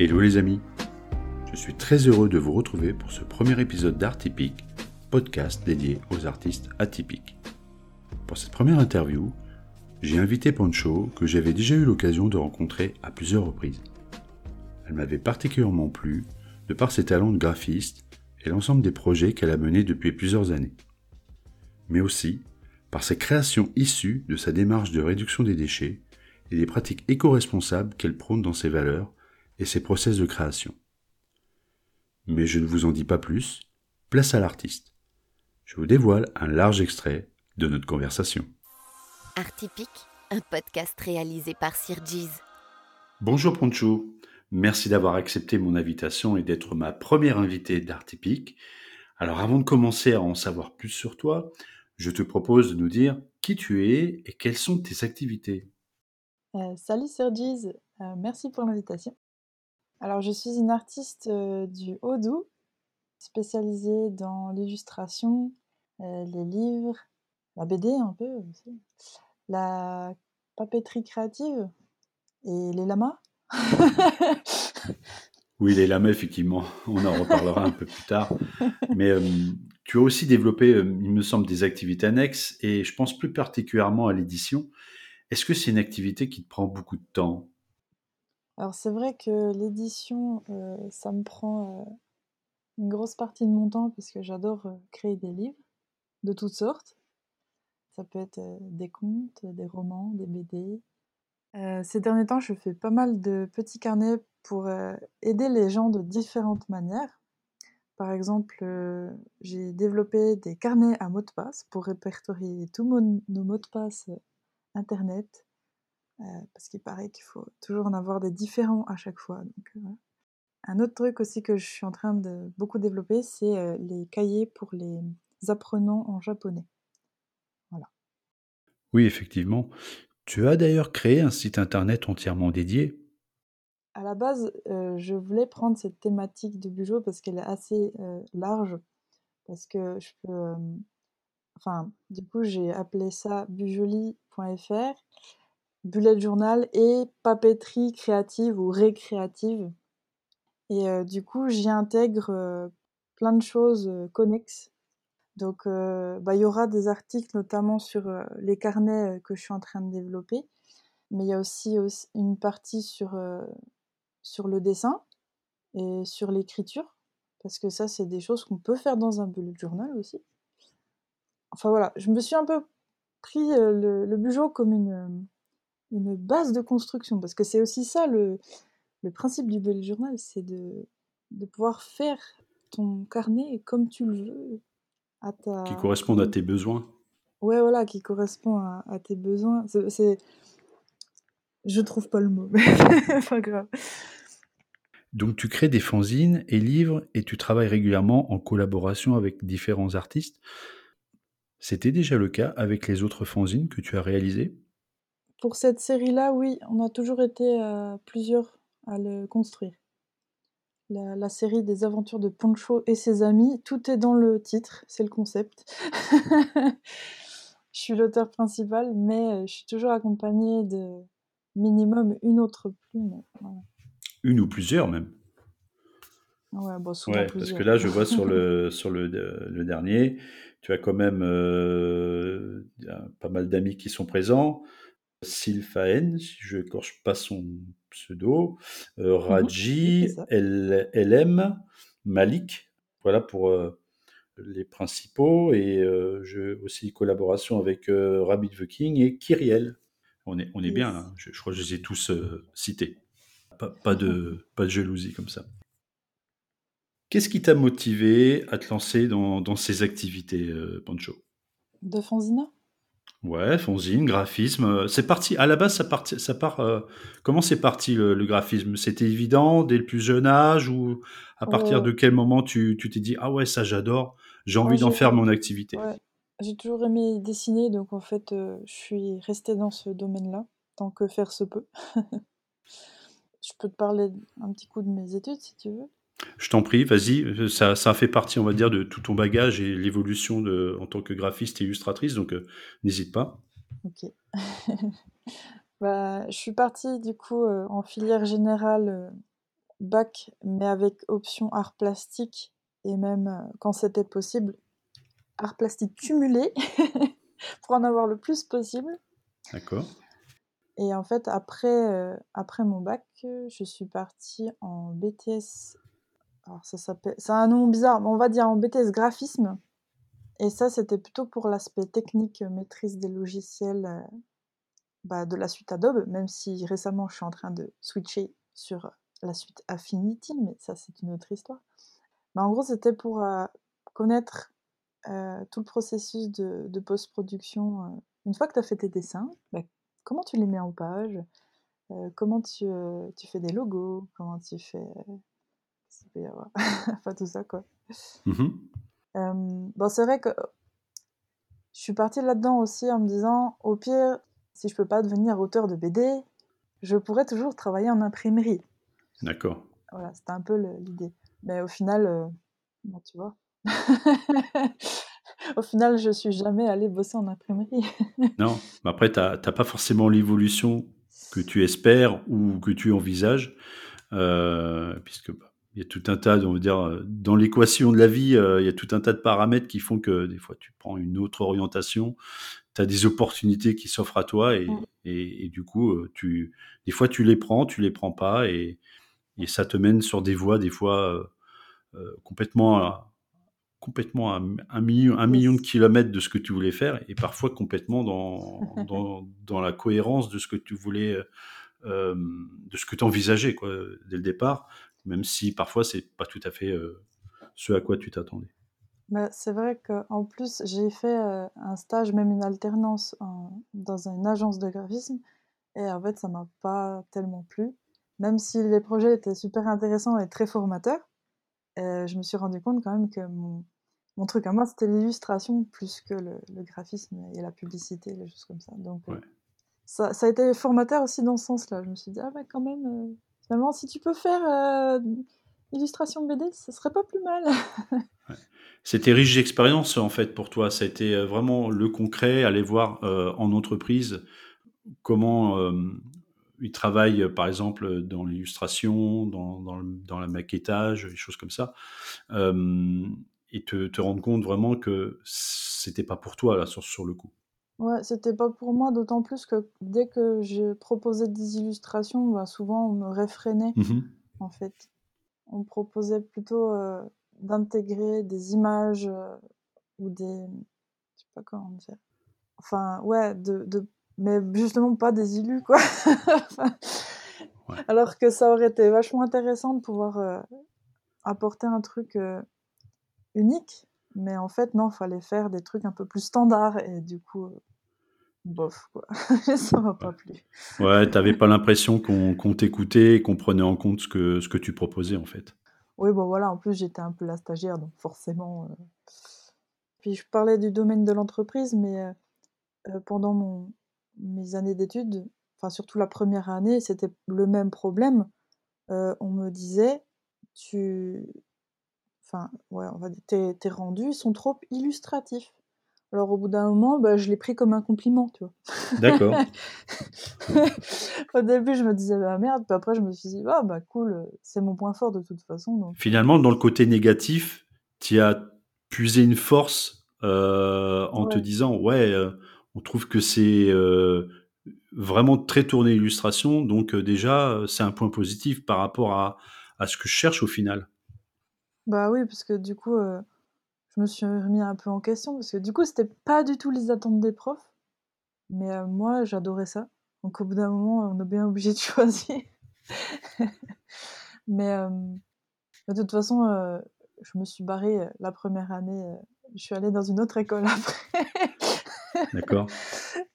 Hello les amis Je suis très heureux de vous retrouver pour ce premier épisode d'Art Typique, podcast dédié aux artistes atypiques. Pour cette première interview, j'ai invité Poncho que j'avais déjà eu l'occasion de rencontrer à plusieurs reprises. Elle m'avait particulièrement plu de par ses talents de graphiste et l'ensemble des projets qu'elle a menés depuis plusieurs années. Mais aussi par ses créations issues de sa démarche de réduction des déchets et des pratiques éco-responsables qu'elle prône dans ses valeurs et ses process de création. Mais je ne vous en dis pas plus, place à l'artiste. Je vous dévoile un large extrait de notre conversation. Art Typique, un podcast réalisé par Sir Jeez. Bonjour Poncho, merci d'avoir accepté mon invitation et d'être ma première invitée d'Art Typique. Alors avant de commencer à en savoir plus sur toi, je te propose de nous dire qui tu es et quelles sont tes activités. Euh, salut Sir Jeez, euh, merci pour l'invitation. Alors, je suis une artiste euh, du Haut-Doubs, spécialisée dans l'illustration, euh, les livres, la BD un peu aussi, la papeterie créative et les lamas. Oui, les lamas, effectivement, on en reparlera un peu plus tard. Mais euh, tu as aussi développé, il me semble, des activités annexes et je pense plus particulièrement à l'édition. Est-ce que c'est une activité qui te prend beaucoup de temps? Alors c'est vrai que l'édition, euh, ça me prend euh, une grosse partie de mon temps parce que j'adore euh, créer des livres de toutes sortes. Ça peut être des contes, des romans, des BD. ces derniers temps, je fais pas mal de petits carnets pour aider les gens de différentes manières. Par exemple, j'ai développé des carnets à mots de passe pour répertorier tous nos mots de passe internet parce qu'il paraît qu'il faut toujours en avoir des différents à chaque fois. Euh, Un autre truc aussi que je suis en train de beaucoup développer, c'est euh, les cahiers pour les apprenants en japonais. Voilà. Oui, effectivement. Tu as d'ailleurs créé un site internet entièrement dédié. À la base, je voulais prendre cette thématique de Bujo parce qu'elle est assez large, parce que je peux... enfin, du coup, j'ai appelé ça bujoli.fr bullet journal et papeterie créative ou récréative. Et euh, du coup, j'y intègre euh, plein de choses euh, connexes. Donc, bah, il y aura des articles notamment sur les carnets que je suis en train de développer. Mais il y a aussi, une partie sur, sur le dessin et sur l'écriture. Parce que ça, c'est des choses qu'on peut faire dans un bullet journal aussi. Enfin voilà, je me suis un peu pris le, le bugeot comme une, une base de construction, parce que c'est aussi ça le, le principe du bullet journal, c'est de, de pouvoir faire ton carnet comme tu le veux. À ta... Qui correspondent à tes besoins. Ouais, voilà, qui correspond à, à tes besoins. C'est, Je trouve pas le mot, mais pas grave. Donc tu crées des fanzines et livres et tu travailles régulièrement en collaboration avec différents artistes. C'était déjà le cas avec les autres fanzines que tu as réalisées? Pour cette série-là, oui, on a toujours été plusieurs à le construire. La, série des aventures de Poncho et ses amis, tout est dans le titre, c'est le concept. je suis l'auteur principal, mais je suis toujours accompagnée de minimum une autre plume. Une ou plusieurs même. Ouais, bon, ouais parce que là, je vois sur le, sur le, le dernier, tu as quand même euh, pas mal d'amis qui sont présents. Sylphaen, si je n'écorche pas son pseudo, euh, mhm. Raji, LM, Malik, voilà pour euh, les principaux, et euh, je, aussi collaboration avec Rabbit the King et Kyriel. On est, on est bien, hein. je, crois que je les ai tous cités. Pas, de, pas de jalousie comme ça. Qu'est-ce qui t'a motivé à te lancer dans, dans ces activités, Pancho? De Fanzina Ouais, fanzine, graphisme. Euh, c'est parti. À la base, ça, part. ça part. Euh, comment c'est parti le, graphisme? C'était évident dès le plus jeune âge ou à partir de quel moment tu t'es dit ah ouais ça j'adore, j'ai envie d'en faire mon activité? J'ai toujours aimé dessiner, donc en fait, euh, je suis restée dans ce domaine-là, tant que faire se peut. je peux te parler un petit coup de mes études si tu veux. Je t'en prie, vas-y. Euh, ça, ça fait partie, on va dire, de tout ton bagage et l'évolution de, en tant que graphiste et illustratrice, donc euh, n'hésite pas. Ok. bah, je suis partie du coup euh, en filière générale bac, mais avec option art plastique et même quand c'était possible, art plastique cumulé pour en avoir le plus possible. D'accord. Et en fait, après, après mon bac, je suis partie en BTS. Alors, ça s'appelle. C'est un nom bizarre, mais on va dire en BTS graphisme. Et ça, c'était plutôt pour l'aspect technique, maîtrise des logiciels euh, bah, de la suite Adobe, même si récemment je suis en train de switcher sur la suite Affinity, mais ça, c'est une autre histoire. Mais en gros, c'était pour euh, connaître tout le processus de, post-production. une fois que tu as fait tes dessins, bah, comment tu les mets en page, euh, comment euh, tu, fais des logos, comment tu fais. Euh, enfin, tout ça, quoi. Mmh bon, c'est vrai que je suis partie là-dedans aussi en me disant, au pire, si je peux pas devenir auteur de BD, je pourrais toujours travailler en imprimerie. D'accord. Voilà, c'était un peu l'idée. Mais au final, bah, tu vois. Au final, je suis jamais allée bosser en imprimerie. non, mais après, tu n'as pas forcément l'évolution que tu espères ou que tu envisages, euh, puisque bah, il y a tout un tas, on veut dire, dans l'équation de la vie, euh, il y a tout un tas de paramètres qui font que des fois tu prends une autre orientation, tu as des opportunités qui s'offrent à toi et, mm. et, du coup, euh, tu, des fois tu les prends, tu les prends pas et, et ça te mène sur des voies des fois complètement complètement à un million, un million de kilomètres de ce que tu voulais faire et parfois complètement dans, dans, dans la cohérence de ce que tu voulais, euh, de ce que tu envisageais quoi, dès le départ, même si parfois c'est pas tout à fait euh, ce à quoi tu t'attendais. Bah, c'est vrai qu'en plus, j'ai fait euh, un stage, même une alternance dans une agence de graphisme, et en fait, ça m'a pas tellement plu. Même si les projets étaient super intéressants et très formateurs, je me suis rendu compte quand même que mon, mon truc à moi, c'était l'illustration plus que le, graphisme et la publicité, les choses comme ça. Donc, euh, ça, ça, a été formateur aussi dans ce sens-là. Je me suis dit, ah bah quand même, euh, si tu peux faire euh, illustration BD, ce serait pas plus mal. C'était riche d'expérience en fait pour toi. Ça a été vraiment le concret, aller voir en entreprise comment ils travaillent, par exemple, dans l'illustration, dans, dans, dans, la maquettage, des choses comme ça et te, te, rendre compte vraiment que c'était pas pour toi là sur, sur le coup. Ouais, c'était pas pour moi, d'autant plus que dès que je proposais des illustrations, bah, souvent on me réfrénait mmh en fait. On proposait plutôt euh, d'intégrer des images euh, ou des. Je sais pas comment dire. Enfin, ouais, de, de... mais justement pas des illus quoi. Alors que ça aurait été vachement intéressant de pouvoir euh, apporter un truc unique, mais en fait, non, fallait faire des trucs un peu plus standards, et du coup, euh, bof, quoi. ça m'a pas plu. Ouais, t'avais pas l'impression qu'on t'écoutait et qu'on prenait en compte ce que, ce que tu proposais, en fait. Oui, bon voilà, en plus, j'étais un peu la stagiaire, donc forcément. Euh, puis je parlais du domaine de l'entreprise, mais euh, pendant mon, mes années d'études, enfin surtout la première année, c'était le même problème. on me disait, tu, enfin, ouais, on va dire, tes, rendus sont trop illustratifs. Alors au bout d'un moment, bah, je l'ai pris comme un compliment, tu vois. D'accord. au début, je me disais bah merde, puis après je me suis dit ah bah cool, c'est mon point fort de toute façon. Finalement, dans le côté négatif, tu as puisé une force euh, en te disant ouais, euh, on trouve que c'est euh, vraiment très tourné illustration, donc déjà c'est un point positif par rapport à, à ce que je cherche au final. Bah oui, parce que du coup, euh, je me suis remis un peu en question, parce que du coup, c'était pas du tout les attentes des profs, mais euh, moi, j'adorais ça. Donc au bout d'un moment, on est bien obligé de choisir. Mais euh, de toute façon, je me suis barrée la première année. je suis allée dans une autre école après. D'accord.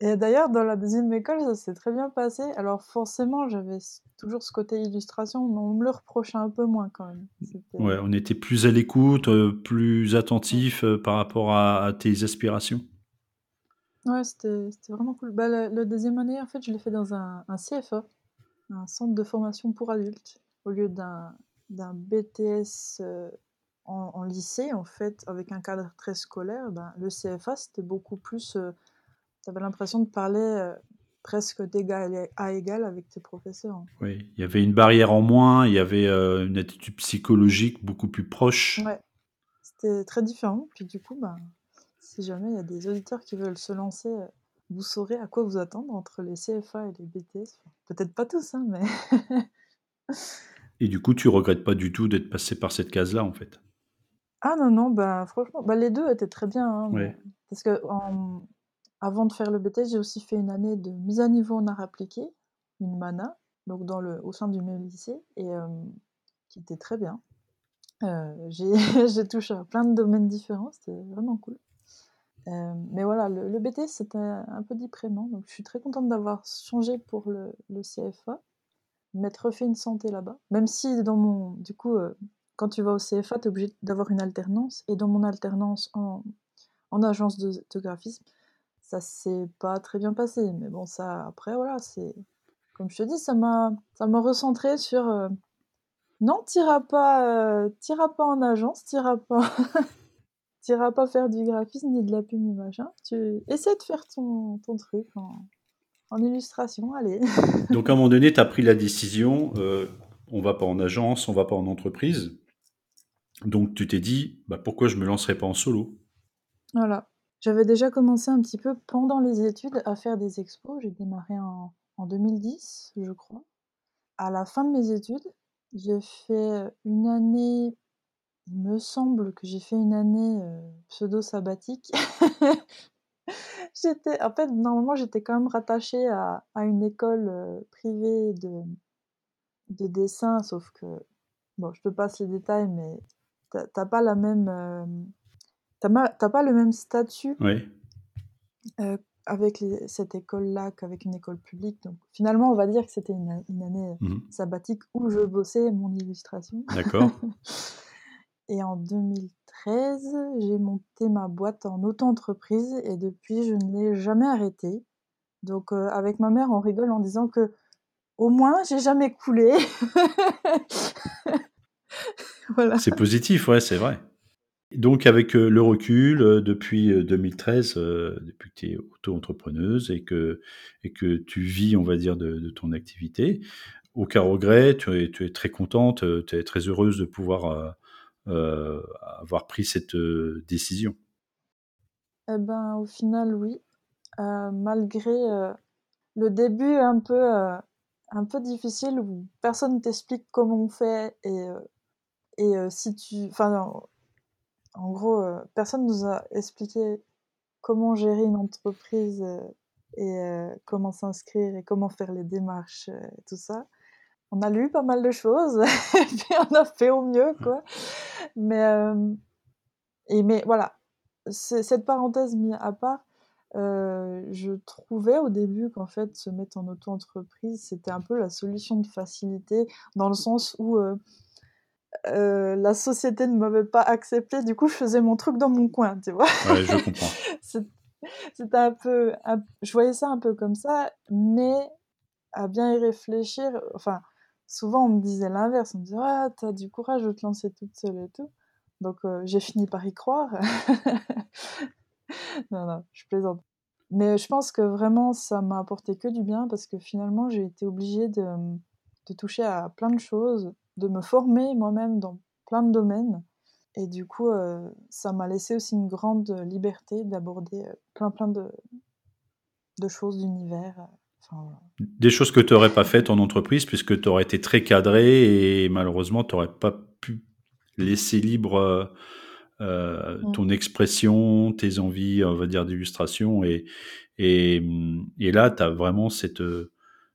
Et d'ailleurs, dans la deuxième école, ça s'est très bien passé. Alors forcément, j'avais toujours ce côté illustration, mais on me le reprochait un peu moins quand même. Ouais, on était plus à l'écoute, euh, plus attentif euh, par rapport à, tes aspirations. Ouais, c'était vraiment cool. Bah, la, deuxième année, en fait, je l'ai fait dans un, CFA, un centre de formation pour adultes, au lieu d'un BTS euh, en, lycée, en fait, avec un cadre très scolaire. Ben, le CFA, c'était beaucoup plus tu avais l'impression de parler presque d'égal à égal avec tes professeurs. Oui, il y avait une barrière en moins, il y avait euh, une attitude psychologique beaucoup plus proche. Ouais, c'était très différent. Puis du coup, bah, si jamais il y a des auditeurs qui veulent se lancer, euh, vous saurez à quoi vous attendre entre les CFA et les BTS. Peut-être pas tous, hein, mais... et du coup, tu regrettes pas du tout d'être passé par cette case-là, en fait? Ah non, non, bah franchement, bah, les deux étaient très bien. Hein, Ouais. Parce que en- avant de faire le BTS, j'ai aussi fait une année de mise à niveau en art appliqué, une MANA, donc au sein du même lycée, et euh, qui était très bien. Euh, j'ai touché à plein de domaines différents, c'était vraiment cool. Euh, mais voilà, le, le BTS c'était un peu déprimant, donc je suis très contente d'avoir changé pour le, le CFA, m'être refait une santé là-bas. Même si dans mon, du coup, quand tu vas au CFA, tu es obligé d'avoir une alternance, et dans mon alternance en, en agence de graphisme, ça s'est pas très bien passé. Mais bon, ça, après, voilà, c'est. Comme je te dis, ça m'a ça m'a recentré sur. euh, non, t'iras pas, euh, t'iras pas en agence, t'iras pas. t'iras pas faire du graphisme ni de la pub ni machin. Tu essaies de faire ton, ton truc en, en illustration, allez. Donc à un moment donné, tu as pris la décision, euh, on va pas en agence, on va pas en entreprise. Donc tu t'es dit, bah, pourquoi je me lancerais pas en solo? Voilà. J'avais déjà commencé un petit peu pendant les études à faire des expos. J'ai démarré en, en 2010, je crois. À la fin de mes études, j'ai fait une année, il me semble que j'ai fait une année euh, pseudo-sabbatique. j'étais, en fait, normalement, j'étais quand même rattachée à, à une école euh, privée de, de dessin, sauf que, bon, je te passe les détails, mais t'as pas la même. euh, T'as ma- pas le même statut Oui. euh, avec les- cette école-là qu'avec une école publique? Donc finalement, on va dire que c'était une, année euh, Mhm. sabbatique où je bossais mon illustration. D'accord. Et en 2013, j'ai monté ma boîte en auto-entreprise et depuis, je ne l'ai jamais arrêtée. Donc euh, avec ma mère, on rigole en disant que au moins, j'ai jamais coulé. voilà. C'est positif, ouais, c'est vrai. Donc avec euh, le recul, euh, depuis euh, 2013, euh, depuis que tu es auto-entrepreneuse et que, et que tu vis, on va dire, de, ton activité, aucun regret, tu es, très contente, tu es très heureuse de pouvoir avoir pris cette décision. Eh ben, au final, oui. Malgré le début un peu, un peu difficile où personne ne t'explique comment on fait et, et si tu... Enfin, en, en gros, euh, personne nous a expliqué comment gérer une entreprise euh, et euh, comment s'inscrire et comment faire les démarches euh, et tout ça. On a lu pas mal de choses et on a fait au mieux, quoi. Mais, mais voilà, cette parenthèse mise à part, je trouvais au début qu'en fait, se mettre en auto-entreprise, c'était un peu la solution de facilité, dans le sens où euh, la société ne m'avait pas accepté, du coup, je faisais mon truc dans mon coin, tu vois. Ouais, je comprends. C'était un peu, un- je voyais ça un peu comme ça, mais à bien y réfléchir, enfin, souvent on me disait l'inverse, on me disait, ah, t'as du courage de te lancer toute seule et tout. Donc euh, j'ai fini par y croire. non, non, je plaisante. Mais je pense que vraiment ça m'a apporté que du bien parce que finalement j'ai été obligée de, de toucher à plein de choses, de me former moi-même dans plein de domaines. Et du coup, euh, ça m'a laissé aussi une grande liberté d'aborder euh, plein plein de, de choses d'univers. euh, Enfin, voilà. Des choses que tu n'aurais pas faites en entreprise puisque tu aurais été très cadré et malheureusement tu n'aurais pas pu laisser libre euh, Mm. ton expression, tes envies, on va dire, d'illustration. Et, et, et là, tu as vraiment cette,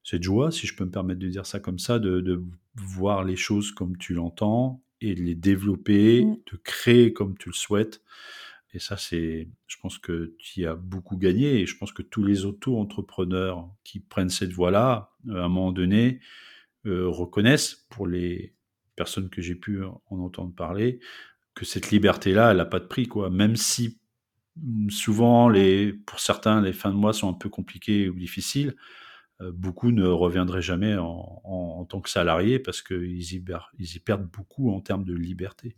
cette joie, si je peux me permettre de dire ça comme ça, de, de voir les choses comme tu l'entends et de les développer, de créer comme tu le souhaites. Et ça, c'est, je pense que tu y as beaucoup gagné. Et je pense que tous les auto-entrepreneurs qui prennent cette voie-là, euh, à un moment donné, euh, reconnaissent, pour les personnes que j'ai pu en entendre parler, que cette liberté-là, elle n'a pas de prix, quoi. Même si mm, souvent, les, pour certains, les fins de mois sont un peu compliquées ou difficiles, beaucoup ne reviendraient jamais en, en, en tant que salariés parce qu'ils y, ils y perdent beaucoup en termes de liberté.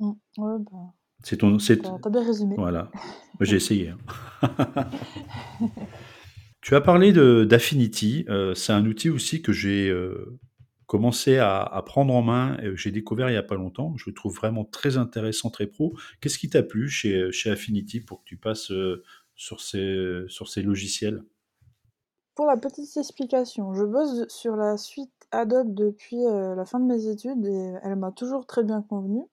Mm. Ouais, bah, C'est ton, c'est, t'as bien résumé. voilà. J'ai essayé. hein. Tu as parlé d'Affinity. Euh, c'est un outil aussi que j'ai euh, commencé à, prendre en main, et j'ai découvert il n'y a pas longtemps. Je le trouve vraiment très intéressant, très pro. Qu'est-ce qui t'a plu chez, chez Affinity pour que tu passes euh, sur, ces, sur ces logiciels? Pour la petite explication, je bosse sur la suite Adobe depuis la fin de mes études et elle m'a toujours très bien convenu.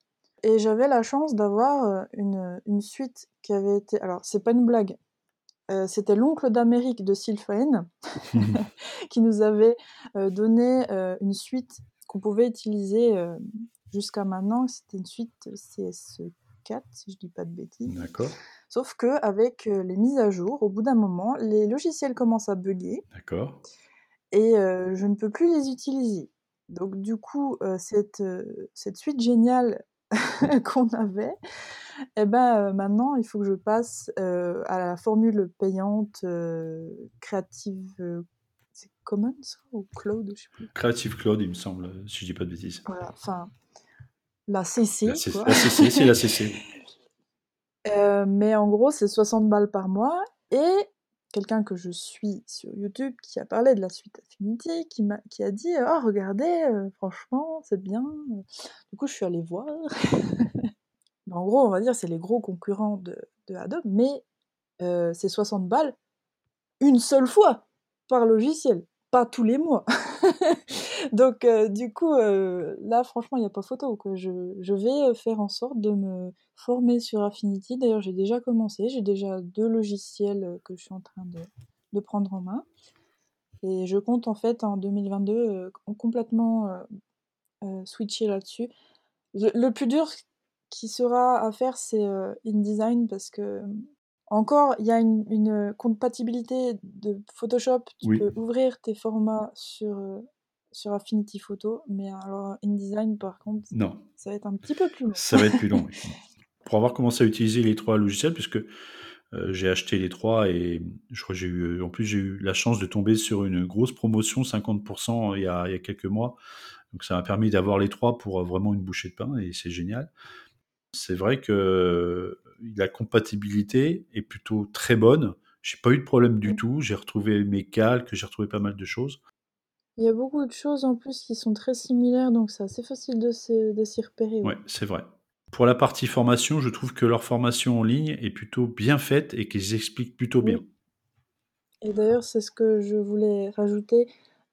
Et j'avais la chance d'avoir une, une suite qui avait été. Alors, c'est pas une blague, euh, c'était l'oncle d'Amérique de Sylphaen qui nous avait euh, donné euh, une suite qu'on pouvait utiliser jusqu'à maintenant. C'était une suite CS4, si je dis pas de bêtises. D'accord. Sauf que avec les mises à jour, au bout d'un moment, les logiciels commencent à bugger. D'accord. Et je ne peux plus les utiliser. Donc du coup, cette, cette suite géniale qu'on avait, eh ben, maintenant, il faut que je passe, à la formule payante, Creative, c'est Commons ou Cloud? Je sais plus. Creative Cloud, il me semble, si je dis pas de bêtises. Voilà, enfin, la CC, La CC, c'est la CC. mais en gros, c'est 60 balles par mois et quelqu'un que je suis sur YouTube qui a parlé de la suite Affinity, qui m'a qui a dit: «Oh regardez, franchement, c'est bien», du coup, je suis allée voir. En gros, on va dire, c'est les gros concurrents de, Adobe, mais c'est 60 balles une seule fois par logiciel, tous les mois. Donc, du coup, là, franchement, il n'y a pas photo. Quoi. Je, vais faire en sorte de me former sur Affinity. D'ailleurs, j'ai déjà commencé. J'ai déjà deux logiciels que je suis en train de, prendre en main. Et je compte en fait en 2022 complètement switcher là-dessus. Le plus dur, qui sera à faire, c'est InDesign parce que encore, il y a une, compatibilité de Photoshop. Tu peux ouvrir tes formats sur, sur Affinity Photo, mais alors InDesign, par contre, non. ça va être un petit peu plus long. Ça va être plus long. Pour avoir commencé à utiliser les trois logiciels, puisque j'ai acheté les trois et je crois j'ai eu, en plus j'ai eu la chance de tomber sur une grosse promotion 50% il y, a, il y a quelques mois. Donc ça m'a permis d'avoir les trois pour vraiment une bouchée de pain et c'est génial c'est vrai que la compatibilité est plutôt très bonne. J'ai pas eu de problème du tout. J'ai retrouvé mes calques, j'ai retrouvé pas mal de choses. Il y a beaucoup de choses en plus qui sont très similaires, donc c'est assez facile de s'y repérer. Oui, c'est vrai. Pour la partie formation, je trouve que leur formation en ligne est plutôt bien faite et qu'ils expliquent plutôt bien. Et d'ailleurs, c'est ce que je voulais rajouter.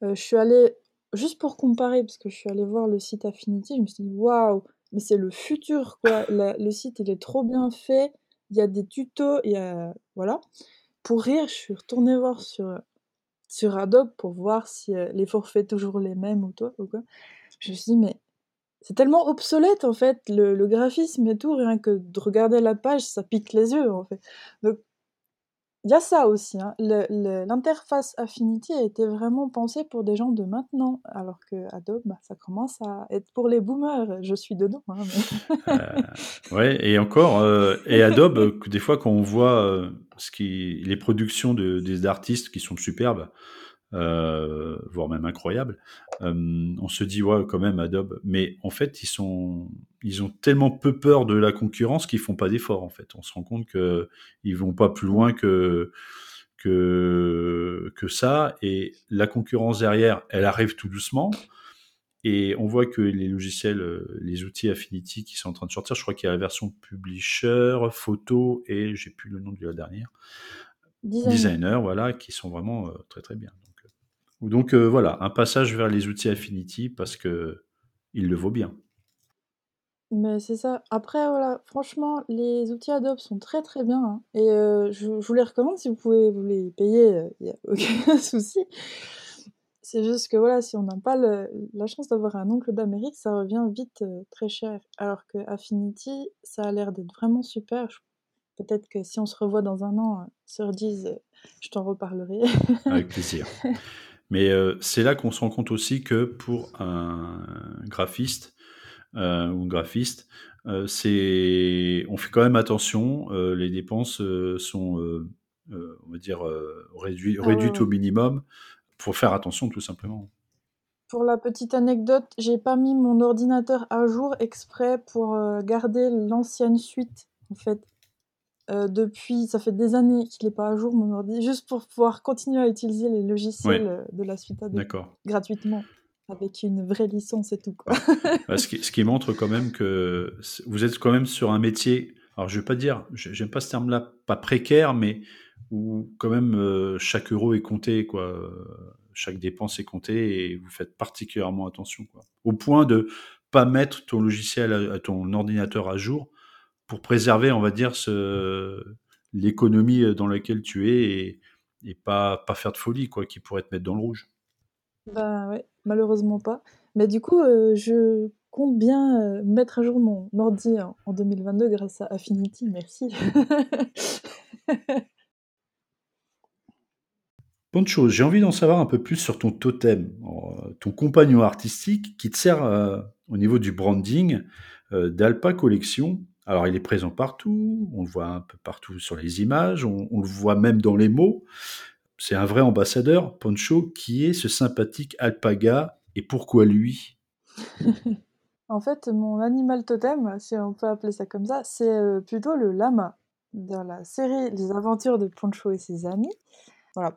Euh, je suis allée, juste pour comparer, parce que je suis allée voir le site Affinity, je me suis dit, waouh, mais c'est le futur, quoi. le site, il est trop bien fait. Il y a des tutos, il y a... Voilà. Pour rire, je suis retournée voir sur, sur Adobe pour voir si euh, les forfaits toujours les mêmes ou, toi, ou quoi. Je me suis dit, mais c'est tellement obsolète, en fait, le, le, graphisme et tout, rien que de regarder la page, ça pique les yeux, en fait. Donc, il y a ça aussi, hein. l'interface Affinity a été vraiment pensée pour des gens de maintenant, alors que Adobe, bah, ça commence à être pour les boomers. Je suis dedans. Hein, euh, ouais, et encore, euh, et Adobe, des fois quand on voit euh, ce qui, les productions de, des artistes qui sont superbes, euh, voire même incroyable. Euh, on se dit ouais quand même Adobe, mais en fait ils sont, ils ont tellement peu peur de la concurrence qu'ils font pas d'efforts en fait. On se rend compte que ils vont pas plus loin que que que ça et la concurrence derrière, elle arrive tout doucement. Et on voit que les logiciels, les outils Affinity qui sont en train de sortir, je crois qu'il y a la version Publisher, Photo et j'ai plus le nom de la dernière, Designer, voilà, qui sont vraiment euh, très très bien. Donc euh, voilà, un passage vers les outils Affinity parce que il le vaut bien. Mais c'est ça. Après, voilà, franchement, les outils Adobe sont très très bien. Hein. Et euh, je, vous les recommande si vous pouvez vous les payer, il n'y a aucun souci. C'est juste que voilà, si on n'a pas la chance d'avoir un oncle d'Amérique, ça revient vite euh, très cher. Alors que Affinity, ça a l'air d'être vraiment super. Peut-être que si on se revoit dans un an, sur 10, je t'en reparlerai. Avec plaisir. Mais euh, c'est là qu'on se rend compte aussi que pour un graphiste euh, ou un graphiste, euh, c'est, on fait quand même attention. les dépenses sont, on va dire, réduites, ah réduites au minimum pour faire attention tout simplement. Pour la petite anecdote, j'ai pas mis mon ordinateur à jour exprès pour garder l'ancienne suite en fait. Euh, depuis, ça fait des années qu'il n'est pas à jour mon ordi, juste pour pouvoir continuer à utiliser les logiciels euh, de la suite Adobe D'accord. gratuitement, avec une vraie licence et tout. Quoi. Bah, ce, qui, ce qui montre quand même que vous êtes quand même sur un métier, alors je vais pas dire, j'ai- j'aime pas ce terme-là, pas précaire, mais où quand même euh, chaque euro est compté, quoi. Chaque dépense est comptée et vous faites particulièrement attention, quoi. Au point de pas mettre ton logiciel, à, à ton ordinateur à jour pour préserver, on va dire, ce, l'économie dans laquelle tu es et, et pas, pas faire de folie, quoi, qui pourrait te mettre dans le rouge. Bah ouais, malheureusement pas. Mais du coup, euh, je compte bien euh, mettre à jour mon ordi en, en 2022 grâce à Affinity, merci. Bonne chose, j'ai envie d'en savoir un peu plus sur ton totem, euh, ton compagnon artistique qui te sert euh, au niveau du branding euh, d'Alpa Collection. Alors il est présent partout, on le voit un peu partout sur les images, on, le voit même dans les mots. C'est un vrai ambassadeur, Poncho, qui est ce sympathique alpaga et pourquoi lui? En fait, mon animal totem, si on peut appeler ça comme ça, c'est euh, plutôt le lama. Dans la série Les aventures de Poncho et ses amis.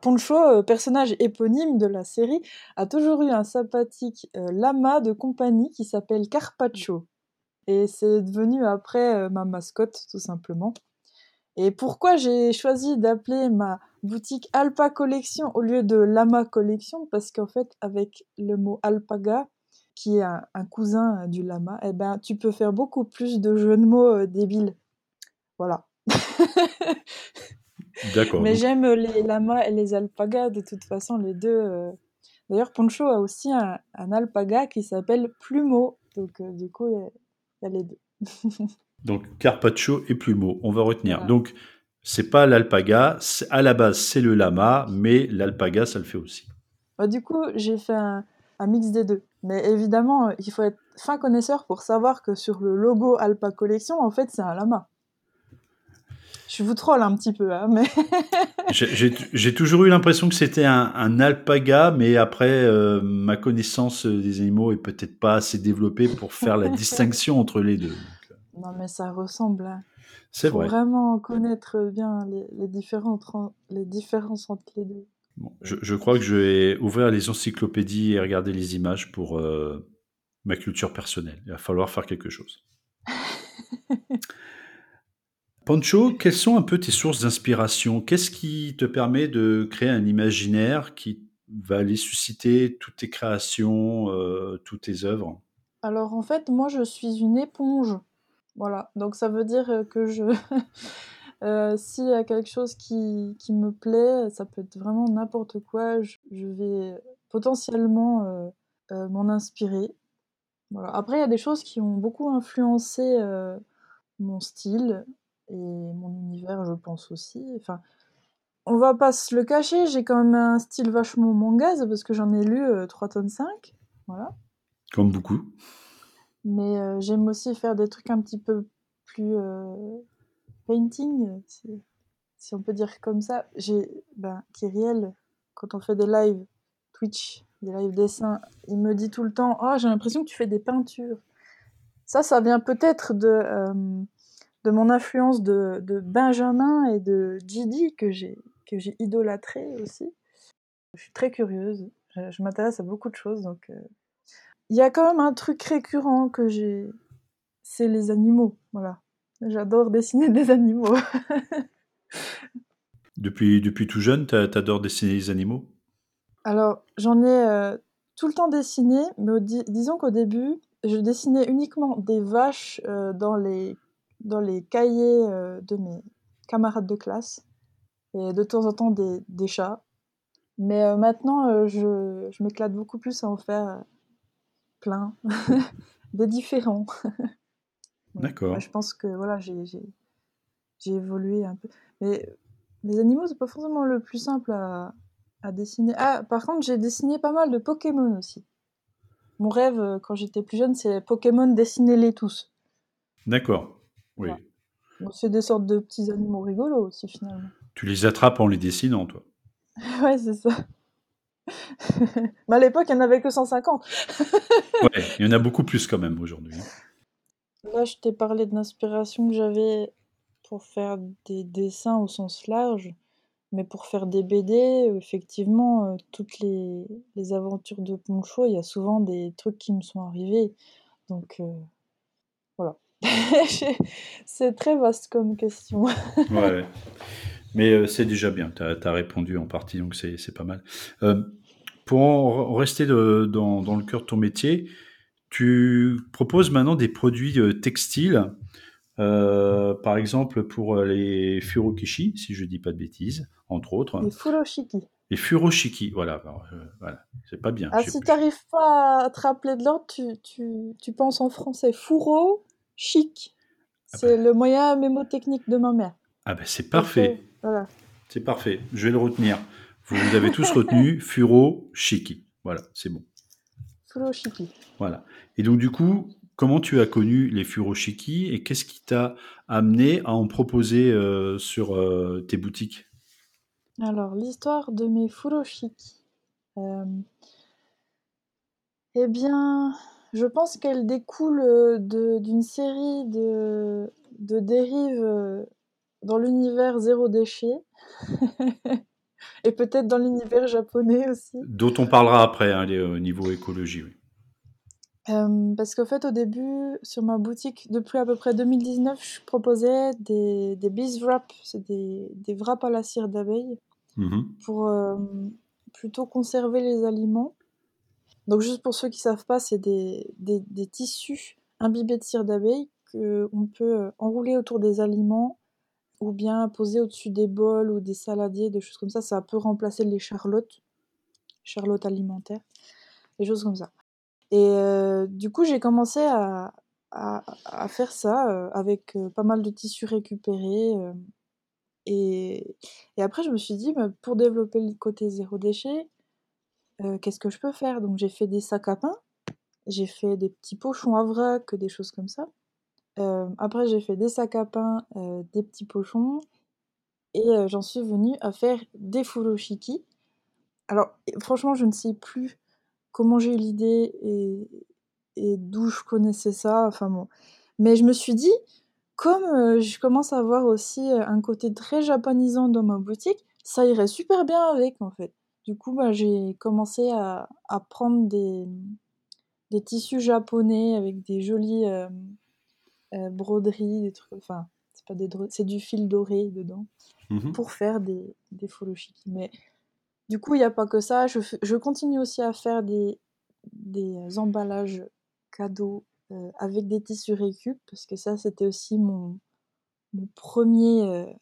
Poncho, euh, personnage éponyme de la série, a toujours eu un sympathique euh, lama de compagnie qui s'appelle Carpaccio. Et c'est devenu après ma mascotte, tout simplement. Et pourquoi j'ai choisi d'appeler ma boutique Alpa Collection au lieu de Lama Collection? Parce qu'en fait, avec le mot alpaga, qui est un, un cousin du lama, eh ben, tu peux faire beaucoup plus de jeux de mots euh, débiles. Voilà. D'accord. Mais j'aime les lamas et les alpagas, de toute façon, les deux. euh. D'ailleurs, Poncho a aussi un, un alpaga qui s'appelle Plumeau. Donc, euh, du coup, il y a- les deux. Donc Carpaccio et Plumeau, on va retenir. Voilà. Donc c'est pas l'alpaga, à la base c'est le lama, mais l'alpaga ça le fait aussi. Bah, du coup, j'ai fait un, un mix des deux. Mais évidemment, euh, il faut être fin connaisseur pour savoir que sur le logo Alpa Collection, en fait, c'est un lama. Je vous troll un petit peu, hein, mais J'ai- toujours eu l'impression que c'était un, un alpaga, mais après, euh, ma connaissance des animaux est peut-être pas assez développée pour faire la distinction entre les deux. Donc, euh, non, mais ça ressemble. Hein. C'est faut vrai. vraiment connaître bien les, les, différences, les différences entre les deux. Bon, je, je crois que je vais ouvrir les encyclopédies et regarder les images pour euh, ma culture personnelle. Il va falloir faire quelque chose. Pancho, quelles sont un peu tes sources d'inspiration? Qu'est-ce qui te permet de créer un imaginaire qui va aller susciter toutes tes créations, euh, toutes tes œuvres? Alors en fait, moi je suis une éponge. Voilà, donc ça veut dire euh, que je... euh, S'il y a quelque chose qui, qui, me plaît, ça peut être vraiment n'importe quoi, je, vais potentiellement euh, m'en inspirer. Après, il y a des choses qui ont beaucoup influencé mon style et mon univers, je pense aussi. Enfin, on va pas se le cacher, j'ai quand même un style vachement mangaze parce que j'en ai lu euh, 3 tonnes 5. Voilà. Comme beaucoup. Mais euh, j'aime aussi faire des trucs un petit peu plus euh, painting, si, si, on peut dire comme ça. J'ai ben, Kyriel, quand on fait des lives Twitch, des lives dessins, il me dit tout le temps Oh, j'ai l'impression que tu fais des peintures. Ça, ça vient peut-être de, euh, de mon influence de, de, Benjamin et de Gidi que j'ai idolâtré aussi. Je suis très curieuse, je, je m'intéresse à beaucoup de choses, donc. Euh, il y a quand même un truc récurrent que j'ai, c'est les animaux. Voilà, j'adore dessiner des animaux. depuis, depuis tout jeune, t'adores dessiner les animaux? Alors, j'en ai euh, tout le temps dessiné, mais dis disons qu'au début, je dessinais uniquement des vaches euh, dans, les, dans les cahiers euh, de mes camarades de classe, et de temps en temps des, des chats. Mais euh, maintenant, je, je m'éclate beaucoup plus à en faire plein, des différents. D'accord. Ouais, je pense que voilà, j'ai évolué un peu. Mais les animaux, c'est pas forcément le plus simple à, à dessiner. Ah, par contre, j'ai dessiné pas mal de Pokémon aussi. Mon rêve, euh, quand j'étais plus jeune, c'est Pokémon, dessinez-les tous. D'accord, oui. C'est des sortes de petits animaux rigolos aussi, finalement. Tu les attrapes en les dessinant, toi Ouais, c'est ça. Mais à l'époque, il n'y en avait que 150. ouais, il y en a beaucoup plus quand même aujourd'hui. Là, je t'ai parlé de l'inspiration que j'avais pour faire des dessins au sens large, mais pour faire des BD, effectivement, heu, toutes les les aventures de Poncho, il y a souvent des trucs qui me sont arrivés, donc voilà. C'est très vaste comme question. Ouais, mais heu, c'est déjà bien. Tu as répondu en partie, donc c'est pas mal. Heu, pour en rester de dans dans le cœur de ton métier, tu proposes maintenant des produits, heu, textiles, par exemple pour, les furokishi, si je dis pas de bêtises, entre autres. Les furoshiki. Les furoshiki, voilà, voilà, c'est pas bien. Ah, si tu arrives pas à te rappeler de l'ordre, tu tu tu penses en français. Fourreau, chic. Ah C'est bah. le moyen mémotechnique de ma mère. Ah bah, c'est parfait. Voilà. C'est parfait, je vais le retenir. Vous, vous avez tous retenu furoshiki. Voilà, c'est bon. Furoshiki. Voilà. Et donc du coup, comment tu as connu les furoshiki et qu'est-ce qui t'a amené à en proposer euh, sur euh, tes boutiques? Alors, l'histoire de mes furoshiki. Euh, eh bien, je pense qu'elle découle euh, d'une série de, de dérives euh, dans l'univers zéro déchet. Et peut-être dans l'univers japonais aussi. Dont on parlera après, hein, au niveau écologie. Oui. Euh, parce qu'au fait, au début, sur ma boutique, depuis à peu près 2019, je proposais des, des bees wraps, c'est des, des wraps à la cire d'abeille, Mhm. pour euh, plutôt conserver les aliments. Donc, juste pour ceux qui savent pas, c'est des, des, tissus imbibés de cire d'abeille qu'on peut euh, enrouler autour des aliments ou bien poser au-dessus des bols ou des saladiers, des choses comme ça. Ça peut remplacer les charlottes, charlottes alimentaires, des choses comme ça. Et euh, du coup, j'ai commencé à, faire ça euh, avec pas mal de tissus récupérés. et, et après, je me suis dit, bah, pour développer le côté zéro déchet, euh, qu'est-ce que je peux faire? Donc, j'ai fait des sacs à pain, j'ai fait des petits pochons à vrac, des choses comme ça. Euh, après, j'ai fait des sacs à pain, euh, des petits pochons, et j'en suis venue à faire des furoshiki. Alors, franchement, je ne sais plus comment j'ai eu l'idée et, et d'où je connaissais ça, enfin bon. Mais je me suis dit, comme je commence à avoir aussi un côté très japonisant dans ma boutique, ça irait super bien avec en fait. Du coup, bah, j'ai commencé à, à prendre des, des tissus japonais avec des jolies euh, euh, broderies, des trucs, enfin, c'est pas des dro- c'est du fil doré dedans, Mhm. pour faire des, des. Mais du coup, il n'y a pas que ça. Je, continue aussi à faire des, des euh, emballages cadeaux euh, avec des tissus récup, parce que ça, c'était aussi mon, mon premier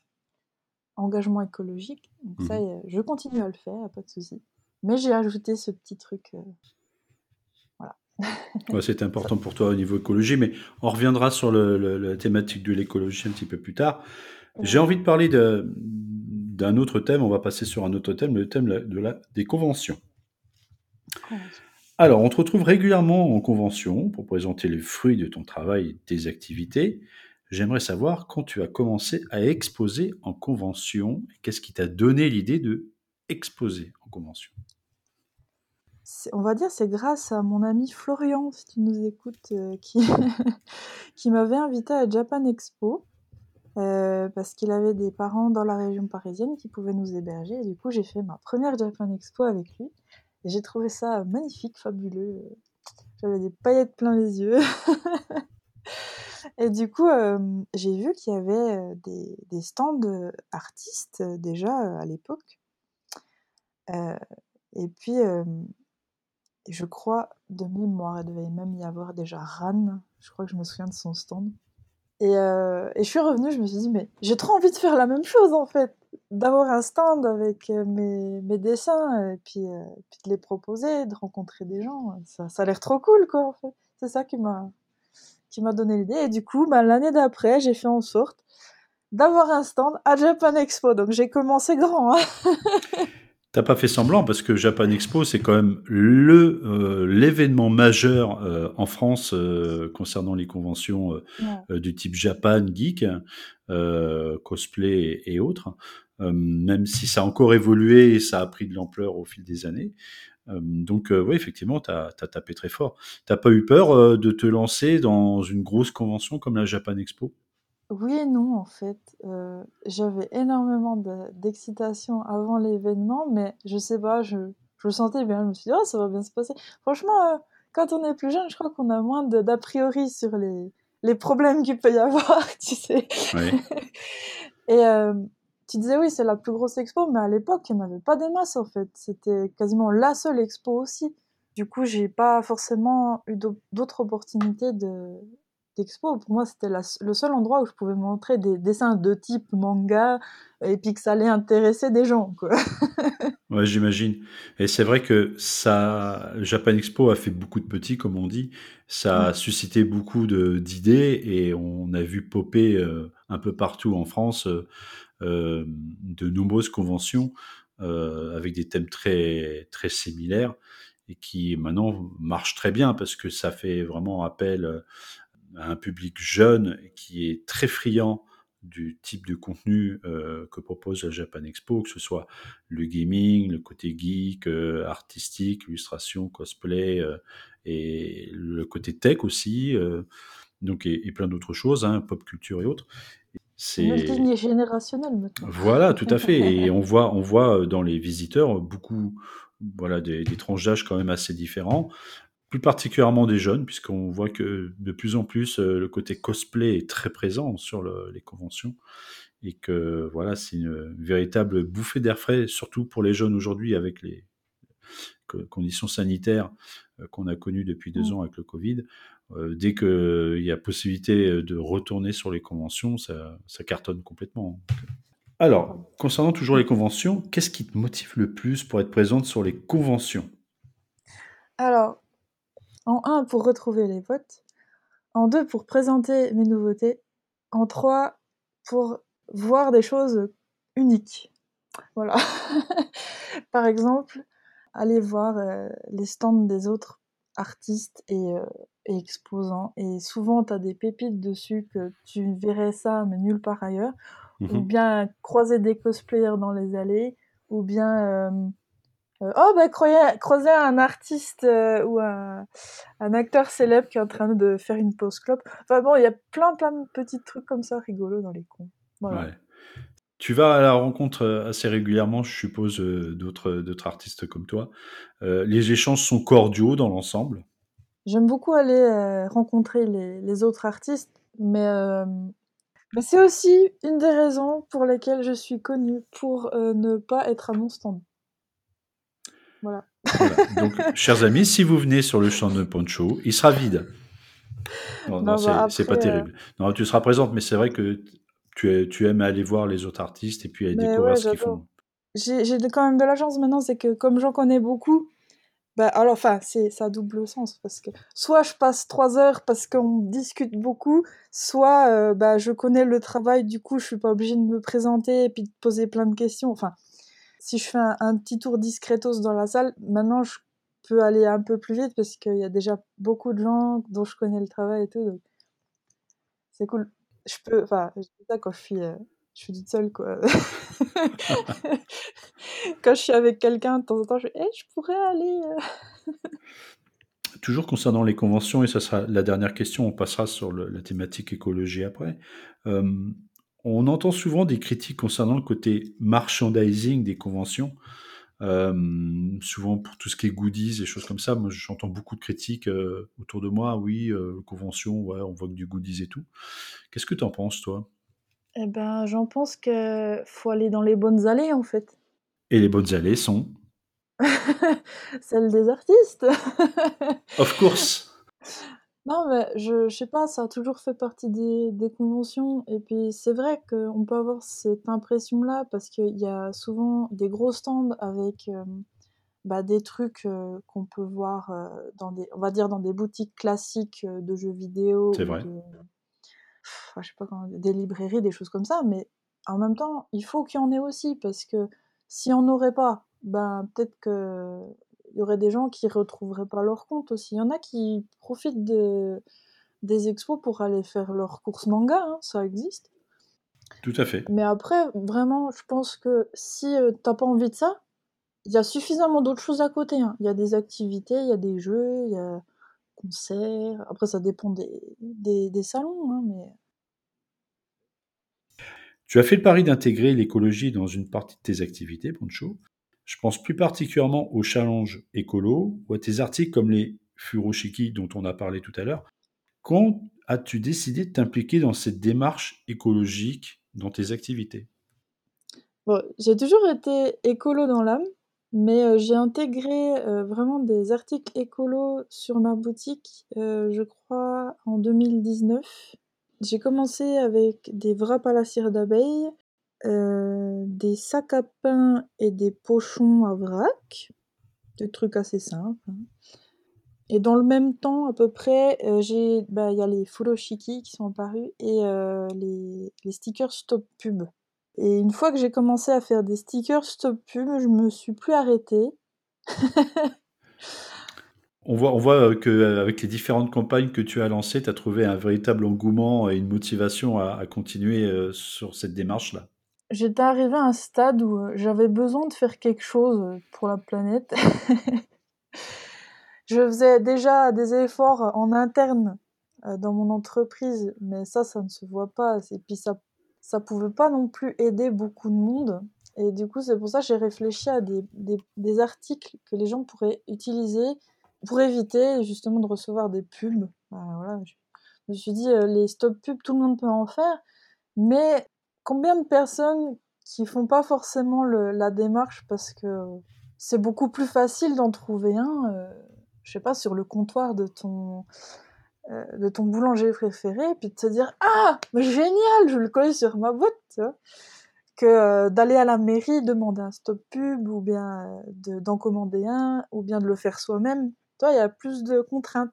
engagement écologique. Donc ça, Mhm. euh, je continue à le faire, pas de souci. Mais j'ai ajouté ce petit truc. euh, Ouais, c'est important pour toi au niveau écologie, mais on reviendra sur le- le- la thématique de l'écologie un petit peu plus tard. J'ai envie de parler de- d'un autre thème, on va passer sur un autre thème, le thème de la, des conventions. Alors, on te retrouve régulièrement en convention pour présenter les fruits de ton travail et de tes activités. J'aimerais savoir quand tu as commencé à exposer en convention, qu'est-ce qui t'a donné l'idée de exposer en convention? On va dire c'est grâce à mon ami Florian, si tu nous écoutes, euh, qui, qui m'avait invité à Japan Expo. euh, parce qu'il avait des parents dans la région parisienne qui pouvaient nous héberger. Et du coup, j'ai fait ma première Japan Expo avec lui. Et j'ai trouvé ça magnifique, fabuleux. J'avais des paillettes plein les yeux. Et du coup, j'ai vu qu'il y avait des, stands artistes déjà à l'époque. Et puis, je crois, de mémoire, il devait même y avoir déjà Ran. Je crois que je me souviens de son stand. Et, et je suis revenue, je me suis dit, mais j'ai trop envie de faire la même chose en fait, d'avoir un stand avec mes, mes dessins et puis, puis de les proposer, de rencontrer des gens. Ça, ça a l'air trop cool quoi en fait. C'est ça qui m'a qui m'a donné l'idée. Et du coup, bah, l'année d'après, j'ai fait en sorte d'avoir un stand à Japan Expo. Donc j'ai commencé grand. Hein. T'as pas fait semblant parce que Japan Expo c'est quand même le euh, l'événement majeur euh, en France euh, concernant les conventions Ouais. du type Japan geek, cosplay et, et autres. Euh, même si ça a encore évolué et ça a pris de l'ampleur au fil des années. Euh, donc euh, oui, effectivement, t'as as tapé très fort. T'as pas eu peur de te lancer dans une grosse convention comme la Japan Expo? Oui et non, en fait. J'avais énormément de d'excitation avant l'événement, mais je sais pas, je je le sentais bien. Je me suis dit: «Oh, ça va bien se passer». Franchement, quand on est plus jeune, je crois qu'on a moins d'a priori sur les les problèmes qu'il peut y avoir, tu sais? Oui. Et tu disais: «Oui, c'est la plus grosse expo», mais à l'époque, il y en avait pas des masses, en fait. C'était quasiment la seule expo aussi. Du coup, j'ai pas forcément eu d'autres opportunités de d'expo. Pour moi, c'était le seul endroit où je pouvais montrer des dessins de type manga et puis que ça allait intéresser des gens, quoi. Ouais, j'imagine. Et c'est vrai que ça, Japan Expo a fait beaucoup de petits, comme on dit. Ça a suscité beaucoup de d'idées et on a vu popper euh, un peu partout en France euh, de nombreuses conventions euh, avec des thèmes très très similaires et qui maintenant marchent très bien parce que ça fait vraiment appel euh, à un public jeune qui est très friand du type de contenu euh, que propose la Japan Expo, que ce soit le gaming, le côté geek, euh, artistique, illustration, cosplay, euh, et le côté tech aussi, euh, donc et, et plein d'autres choses, hein, pop culture et autres. C'est multigénérationnel maintenant. voilà, tout à fait. Et on voit, on voit dans les visiteurs beaucoup, voilà, des, des tranches d'âge quand même assez différents plus particulièrement des jeunes, puisqu'on voit que de plus en plus euh, le côté cosplay est très présent sur le- les conventions et que voilà, c'est une véritable bouffée d'air frais, surtout pour les jeunes aujourd'hui avec les co- conditions sanitaires euh, qu'on a connues depuis deux Mmh. ans avec le Covid. Euh, dès qu'il y a possibilité de retourner sur les conventions, ça, cartonne complètement. Alors, concernant toujours les conventions, qu'est-ce qui te motive le plus pour être présente sur les conventions? Alors, en un, pour retrouver les potes. En deux, pour présenter mes nouveautés. En trois, pour voir des choses uniques. Voilà. Par exemple, aller voir euh, les stands des autres artistes et, euh, et exposants. Et souvent, tu as des pépites dessus que tu verrais ça, mais nulle part ailleurs. Ou Mhm. bien croiser des cosplayers dans les allées. Ou bien... euh, euh, oh, bah, croiser, croiser un artiste euh, ou un, un acteur célèbre qui est en train de faire une pause clope. Enfin bon, il y a plein, plein de petits trucs comme ça rigolos dans les cons. Voilà. Ouais. Tu vas à la rencontre assez régulièrement, je suppose, d'autres d'autres artistes comme toi. Les échanges sont cordiaux dans l'ensemble? J'aime beaucoup aller euh, rencontrer les, les autres artistes, mais, euh, mais c'est aussi une des raisons pour lesquelles je suis connue, pour euh, ne pas être à mon stand. Voilà. Voilà. Donc, chers amis, si vous venez sur le champ de Poncho, il sera vide. Non, non, Non, c'est bah, pas terrible. Non, tu seras présente, mais c'est vrai que tu, es- tu aimes aller voir les autres artistes et puis aller mais découvrir ouais, ce qu'ils font. J'ai quand même de la chance maintenant, c'est que comme j'en connais beaucoup, bah alors enfin c'est ça a double sens parce que soit je passe trois heures parce qu'on discute beaucoup, soit bah je connais le travail, du coup je suis pas obligée de me présenter et puis de poser plein de questions. Enfin, si je fais un, petit tour discretos dans la salle, maintenant je peux aller un peu plus vite parce qu'il y a déjà beaucoup de gens dont je connais le travail et tout, c'est cool. Je peux, enfin, je ça quand je suis, euh, je suis toute seule quoi. quand je suis avec quelqu'un, de temps en temps, je fais, Eh, je pourrais aller. euh. Toujours concernant les conventions, et ça sera la dernière question, on passera sur la thématique écologie après. On entend souvent des critiques concernant le côté merchandising des conventions. Souvent pour tout ce qui est goodies et choses comme ça, moi j'entends beaucoup de critiques euh, autour de moi. Oui, euh, convention, ouais, on voit que du goodies et tout. Qu'est-ce que tu en penses, toi? Eh ben, j'en pense que faut aller dans les bonnes allées en fait. Et les bonnes allées sont, Celles des artistes. of course. non, mais je, je sais pas, ça a toujours fait partie des, des conventions. Et puis c'est vrai qu'on peut avoir cette impression-là parce qu'il y a souvent des gros stands avec euh, bah, des trucs euh, qu'on peut voir euh, dans des, on va dire dans des boutiques classiques de jeux vidéo C'est ou vrai. de, pff, je sais pas comment, des librairies, des choses comme ça. Mais en même temps, il faut qu'il y en ait aussi parce que si on n'aurait pas, ben peut-être que il y aurait des gens qui retrouveraient pas leur compte aussi. Il y en a qui profitent de, des expos pour aller faire leurs courses manga, hein, ça existe. Tout à fait. Mais après, vraiment, je pense que si euh, t'as pas envie de ça, il y a suffisamment d'autres choses à côté. hein. Il y a des activités, il y a des jeux, il y a concerts. Après, ça dépend des, des, des salons, hein, mais Tu as fait le pari d'intégrer l'écologie dans une partie de tes activités, Poncho. Je pense plus particulièrement aux challenges écolo ou à tes articles comme les furoshiki dont on a parlé tout à l'heure. Quand as-tu décidé de t'impliquer dans cette démarche écologique dans tes activités? Bon, j'ai toujours été écolo dans l'âme, mais j'ai intégré vraiment des articles écolo sur ma boutique, je crois, en 2019. J'ai commencé avec des wraps à la cire d'abeille, des sacs à pain et des pochons à vrac, des trucs assez simples. hein. Et dans le même temps, à peu près, bah, il y a les furoshiki qui sont apparus et les stickers stop pub. Et une fois que j'ai commencé à faire des stickers stop pub, je me suis plus arrêtée. On voit, on voit qu'avec les différentes campagnes que tu as lancées, tu as trouvé un véritable engouement et une motivation à, à continuer euh, sur cette démarche-là. J'étais arrivée à un stade où euh, j'avais besoin de faire quelque chose euh, pour la planète. je faisais déjà des efforts en interne euh, dans mon entreprise, mais ça, ça ne se voit pas. Et puis ça, ça pouvait pas non plus aider beaucoup de monde. Et du coup, c'est pour ça que j'ai réfléchi à des, des, articles que les gens pourraient utiliser pour éviter justement de recevoir des pubs. Enfin, voilà, je me suis dit, euh, les stop pubs, tout le monde peut en faire, mais combien de personnes qui font pas forcément la démarche parce que c'est beaucoup plus facile d'en trouver un, euh, je sais pas, sur le comptoir de ton, de ton boulanger préféré, puis de se dire Ah, mais génial, je le coller sur ma boîte, tu vois que euh, d'aller à la mairie demander un stop pub ou bien euh, de- d'en commander un ou bien de le faire soi-même. Toi, il y a plus de contraintes.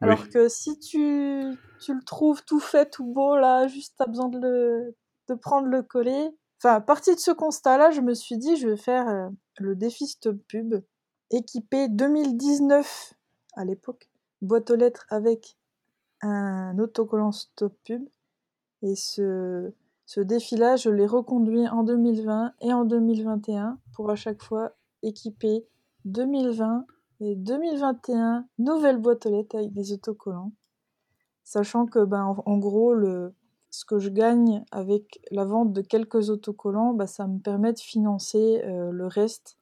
Alors Oui. que si tu, tu le trouves tout fait, tout beau, là, juste t'as besoin de, le, de prendre le coller. Enfin, à partir de ce constat-là, je me suis dit, je vais faire euh, le défi stop pub, équipé 2019 à l'époque, boîte aux lettres avec un autocollant stop pub. Et ce, ce défi-là, je l'ai reconduit en 2020 et en 2021 pour à chaque fois équiper 2020 et 2021 nouvelle boîte aux lettres avec des autocollants. Sachant que, ben, en, gros, le, ce que je gagne avec la vente de quelques autocollants, ben, ça me permet de financer euh, le reste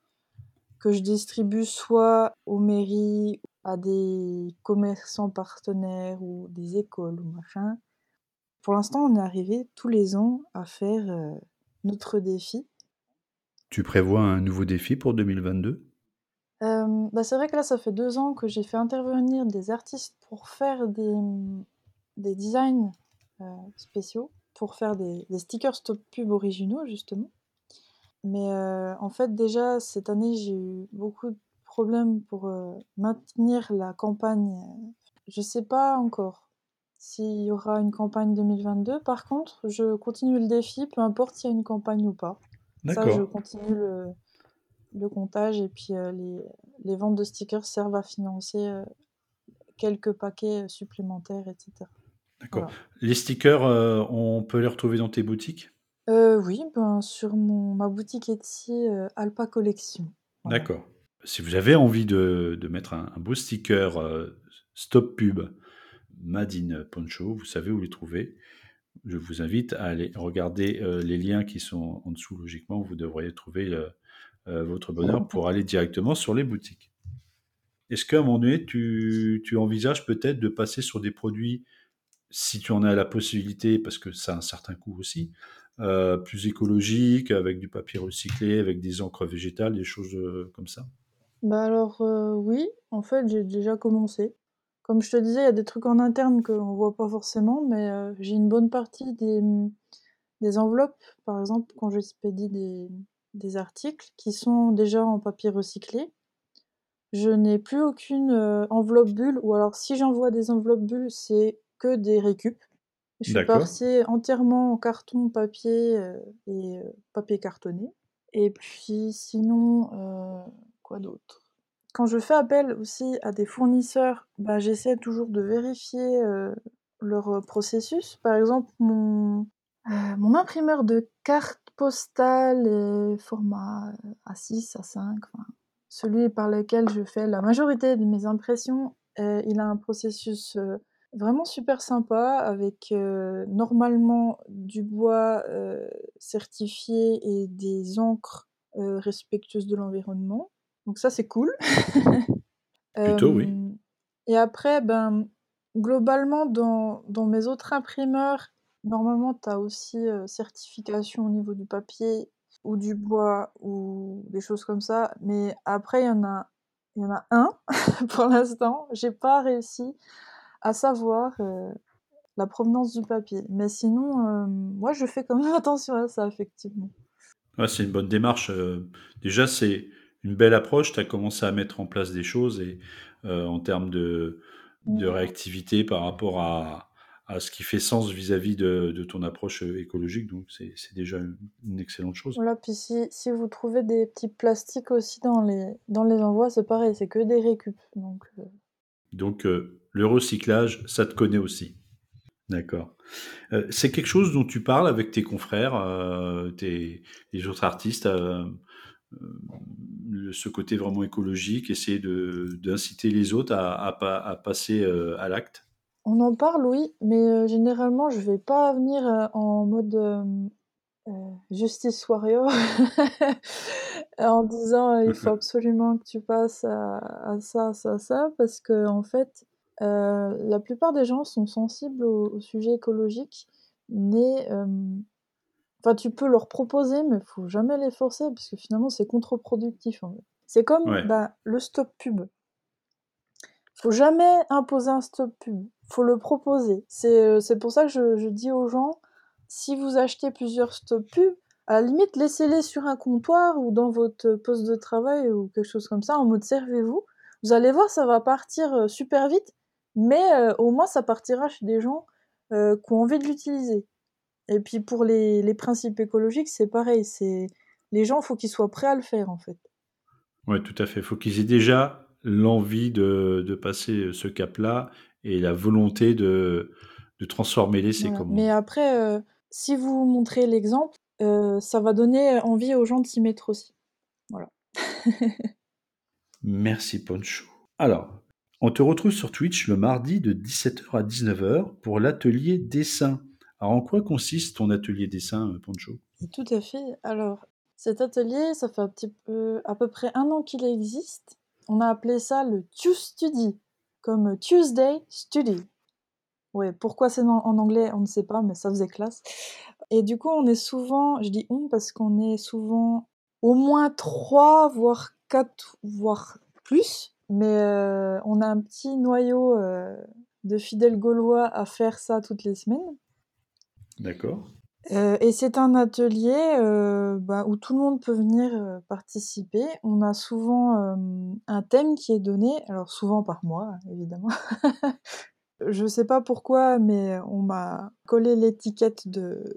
que je distribue soit aux mairies, à des commerçants partenaires ou des écoles ou machin. Pour l'instant, on est arrivé tous les ans à faire euh, notre défi. Tu prévois un nouveau défi pour 2022 Euh, bah, c'est vrai que là, ça fait deux ans que j'ai fait intervenir des artistes pour faire des, des designs euh, spéciaux, pour faire des, des stickers stop pub originaux, justement. Mais euh, en fait, déjà, cette année, j'ai eu beaucoup de problèmes pour euh, maintenir la campagne. Je sais pas encore s'il y aura une campagne 2022. Par contre, je continue le défi, peu importe s'il y a une campagne ou pas. Ça, je continue le, le comptage et puis euh, les, les ventes de stickers servent à financer euh, quelques paquets euh, supplémentaires, etc. D'accord. Voilà. Les stickers, euh, on peut les retrouver dans tes boutiques? Euh, oui, ben, sur mon, ma boutique Etsy euh, Alpa Collection. Voilà. D'accord. Si vous avez envie de, mettre un, beau sticker euh, stop pub Made in Poncho, vous savez où les trouver. Je vous invite à aller regarder euh, les liens qui sont en dessous. Logiquement, vous devriez trouver euh, votre bonheur pour aller directement sur les boutiques. Est-ce qu'à un moment donné, tu, envisages peut-être de passer sur des produits, si tu en as la possibilité, parce que ça a un certain coût aussi, plus écologiques, avec du papier recyclé, avec des encres végétales, des choses comme ça? Bah alors euh, oui, en fait j'ai déjà commencé. Comme je te disais, il y a des trucs en interne qu'on voit pas forcément, mais euh, j'ai une bonne partie des, des enveloppes, par exemple, quand j'expédie des, des articles qui sont déjà en papier recyclé. Je n'ai plus aucune euh, enveloppe bulle, ou alors si j'envoie des enveloppes bulles, c'est que des récup. Je suis D'accord. passée entièrement en carton, papier et papier cartonné. Et puis sinon, quoi d'autre? Quand je fais appel aussi à des fournisseurs, bah, j'essaie toujours de vérifier euh, leur euh, processus. Par exemple, mon, euh, mon imprimeur de cartes postales est format euh, A6, A5, enfin, celui par lequel je fais la majorité de mes impressions, il a un processus vraiment super sympa avec, normalement du bois, certifié et des encres, respectueuses de l'environnement. Donc ça, c'est cool. Plutôt, oui. et après, ben, globalement dans dans mes autres imprimeurs, normalement tu as aussi, certification au niveau du papier ou du bois ou des choses comme ça. Mais après il y en a il y en a un pour l'instant, j'ai pas réussi à savoir, la provenance du papier. Mais sinon, moi je fais quand même attention à ça effectivement. Ouais, c'est une bonne démarche, déjà c'est une belle approche, tu as commencé à mettre en place des choses et en termes de de réactivité par rapport à à ce qui fait sens vis-à-vis de, de, ton approche écologique. Donc, c'est déjà une excellente chose. Voilà, puis si, si, vous trouvez des petits plastiques aussi dans les, dans les envois, c'est pareil, c'est que des récup. Donc, donc le recyclage, ça te connaît aussi. D'accord. Euh, c'est quelque chose dont tu parles avec tes confrères, euh, tes, les autres artistes, euh, ce côté vraiment écologique, essayer d'inciter les autres à, à, passer à l'acte? On en parle, oui, mais généralement, je vais pas venir en mode justice warrior en disant il faut absolument que tu passes à, à ça, ça, ça, parce que en fait, euh, la plupart des gens sont sensibles au, sujet écologique, mais enfin, tu peux leur proposer, mais il faut jamais les forcer parce que finalement c'est contre-productif. C'est comme bah, le stop pub. Faut jamais imposer un stop pub. Faut le proposer. C'est c'est pour ça que je, je, dis aux gens, si vous achetez plusieurs stop pub, à la limite laissez-les sur un comptoir ou dans votre poste de travail ou quelque chose comme ça en mode servez-vous. Vous allez voir, ça va partir super vite mais au moins ça partira chez des gens qui ont envie de l'utiliser. Et puis pour les, les principes écologiques, c'est pareil, c'est les gens, il faut qu'ils soient prêts à le faire en fait. Oui, tout à fait. Il faut qu'ils aient déjà l'envie de, de, passer ce cap-là et la volonté de, de transformer l'essai. Voilà. Mais après, si vous montrez l'exemple, ça va donner envie aux gens de s'y mettre aussi. Voilà. Merci Poncho. Alors, on te retrouve sur Twitch le mardi de 17h à 19h pour l'atelier dessin. Alors en quoi consiste ton atelier dessin, euh, Poncho Tout à fait. Alors cet atelier, ça fait un petit peu, à peu près un an qu'il existe. On a appelé ça le Tuesday, comme Tuesday Study. Ouais, pourquoi c'est en anglais, on ne sait pas, mais ça faisait classe. Et du coup, on est souvent, je dis on parce qu'on est souvent au moins trois, voire quatre, voire plus mais on a un petit noyau de fidèles Gaulois à faire ça toutes les semaines. D'accord. et c'est un atelier bah, où tout le monde peut venir participer. On a souvent un thème qui est donné, alors souvent par moi, évidemment. Je ne sais pas pourquoi, mais on m'a collé l'étiquette de,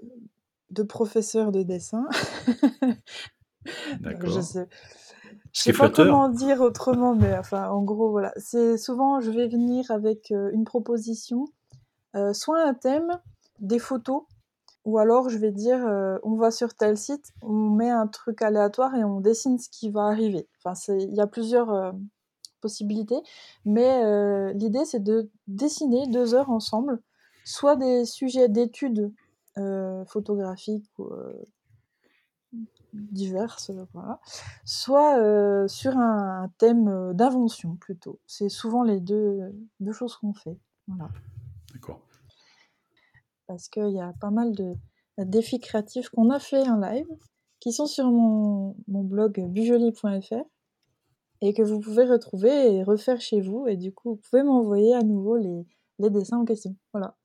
de professeur de dessin. D'accord. Je sais, je sais pas comment dire autrement, mais enfin, en gros, voilà. C'est souvent, je vais venir avec euh, une proposition, euh, soit un thème, des photos, ou alors je vais dire, euh, on va sur tel site, on met un truc aléatoire et on dessine ce qui va arriver. Enfin, il y a plusieurs possibilités, mais l'idée c'est de dessiner deux heures ensemble, soit des sujets d'études photographiques ou diverses, voilà. soit euh, sur un, thème euh, d'invention plutôt. C'est souvent les deux, deux choses qu'on fait. Voilà. D'accord. Parce qu'il y a pas mal de défis créatifs qu'on a fait en live, qui sont sur mon, mon blog bujoli.fr et que vous pouvez retrouver et refaire chez vous. Et du coup, vous pouvez m'envoyer à nouveau les, les dessins en question. Voilà.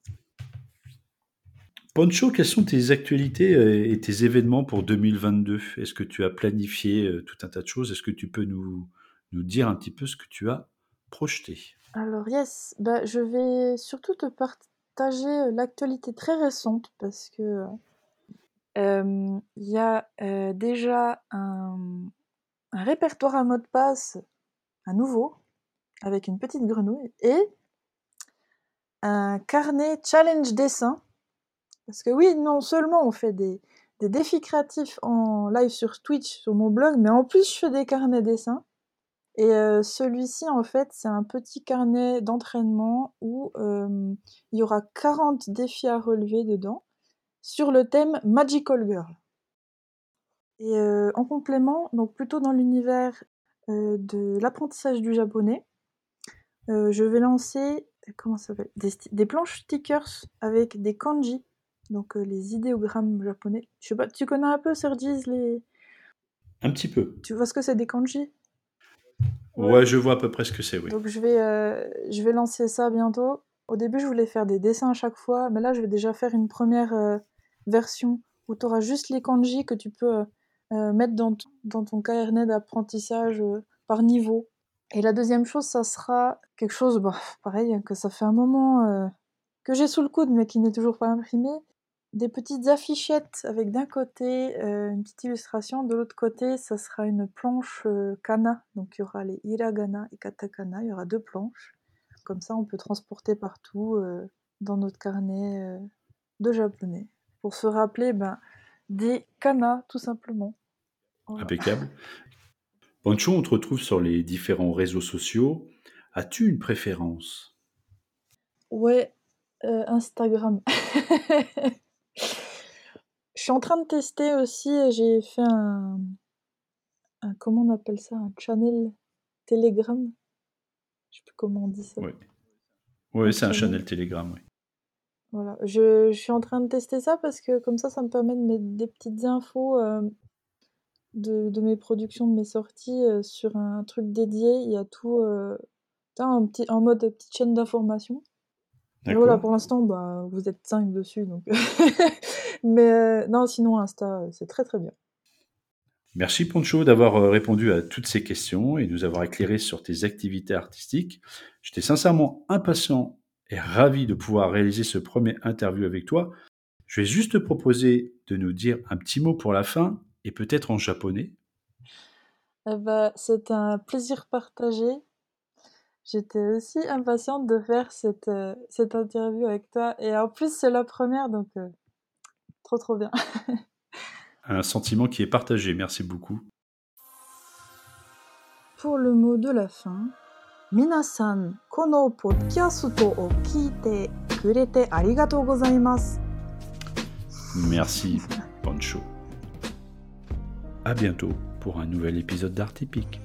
Poncho, quelles sont tes actualités euh, et tes événements pour 2022 Est-ce que tu as planifié euh, tout un tas de choses? Est-ce que tu peux nous, nous dire un petit peu ce que tu as projeté? Alors, yes, bah, je vais surtout te partager l'actualité très récente parce que il y a déjà un, répertoire à mot de passe, à nouveau, avec une petite grenouille, et un carnet challenge dessin parce que oui, non seulement on fait des, défis créatifs en live sur Twitch, sur mon blog, mais en plus je fais des carnets dessins. Et euh, celui-ci, en fait, c'est un petit carnet d'entraînement où euh, il y aura 40 défis à relever dedans sur le thème Magical Girl. Et euh, en complément, donc plutôt dans l'univers de l'apprentissage du japonais, je vais lancer comment ça s'appelle des, des, planches stickers avec des kanji, donc les idéogrammes japonais. Je sais pas, tu connais un peu Sergis les Un petit peu. Tu vois ce que c'est des kanji? Ouais, je vois à peu près ce que c'est, oui. Donc je vais, euh, je vais lancer ça bientôt. Au début, je voulais faire des dessins à chaque fois, mais là, je vais déjà faire une première euh, version où tu auras juste les kanji que tu peux euh, mettre dans, dans ton carnet d'apprentissage par niveau. Et la deuxième chose, ça sera quelque chose, bah, pareil, que ça fait un moment que j'ai sous le coude, mais qui n'est toujours pas imprimé des petites affichettes avec d'un côté euh, une petite illustration, de l'autre côté ça sera une planche euh, kana, donc il y aura les hiragana et katakana, il y aura deux planches. Comme ça on peut transporter partout euh, dans notre carnet de japonais. Pour se rappeler ben, des kana tout simplement. Impeccable. Pancho, on te retrouve sur les différents réseaux sociaux. As-tu une préférence? Ouais, Instagram. Je suis en train de tester aussi, j'ai fait un, comment on appelle ça, un channel Telegram. Je sais plus comment on dit ça. Oui, c'est un channel Telegram, oui. Voilà, je, suis en train de tester ça parce que comme ça, ça me permet de mettre des petites infos euh, de, mes productions, de mes sorties euh, sur un truc dédié. Il y a tout euh, un petit, en mode petite chaîne d'information. Voilà, pour l'instant, bah, vous êtes 5 dessus, donc. Mais euh, non, sinon, Insta, euh, c'est très très bien. Merci Poncho d'avoir euh, répondu à toutes ces questions et nous avoir éclairé sur tes activités artistiques. J'étais sincèrement impatient et ravi de pouvoir réaliser ce premier interview avec toi. Je vais juste te proposer de nous dire un petit mot pour la fin et peut-être en japonais. Eh ben, c'est un plaisir partagé. J'étais aussi impatiente de faire cette, cette interview avec toi. Et en plus, c'est la première, donc Trop trop bien. Un sentiment qui est partagé, merci beaucoup. Pour le mot de la fin, minasan, kono podcast o kite kurete arigatou gozaimasu. Merci, Pancho. À bientôt pour un nouvel épisode d'Art Typique.